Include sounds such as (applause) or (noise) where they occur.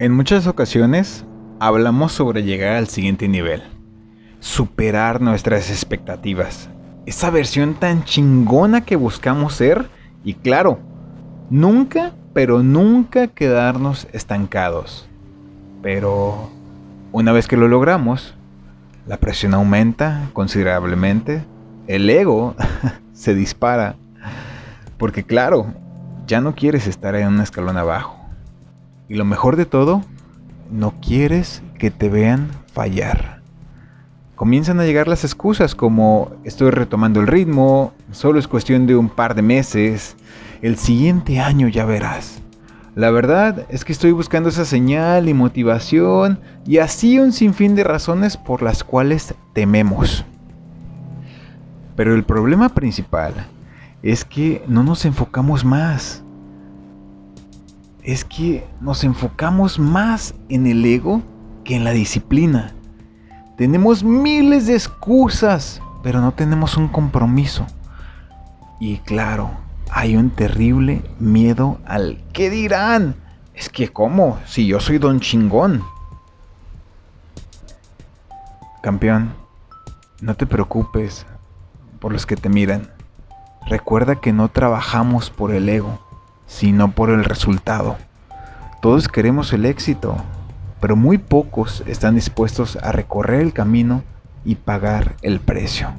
En muchas ocasiones hablamos sobre llegar al siguiente nivel, superar nuestras expectativas, esa versión tan chingona que buscamos ser y claro, nunca, pero nunca quedarnos estancados. Pero una vez que lo logramos, la presión aumenta considerablemente, el ego (laughs) se dispara, porque claro, ya no quieres estar en un escalón abajo y lo mejor de todo, no quieres que te vean fallar. Comienzan a llegar las excusas como estoy retomando el ritmo, solo es cuestión de un par de meses, el siguiente año ya verás. La verdad es que estoy buscando esa señal y motivación y así un sinfín de razones por las cuales tememos. Pero el problema principal es que no nos enfocamos más es que nos enfocamos más en el ego que en la disciplina. Tenemos miles de excusas, pero no tenemos un compromiso. Y claro, hay un terrible miedo al ¿qué dirán? Es que ¿cómo? Si yo soy don chingón. Campeón, no te preocupes por los que te miran. Recuerda que no trabajamos por el ego sino por el resultado. Todos queremos el éxito, pero muy pocos están dispuestos a recorrer el camino y pagar el precio.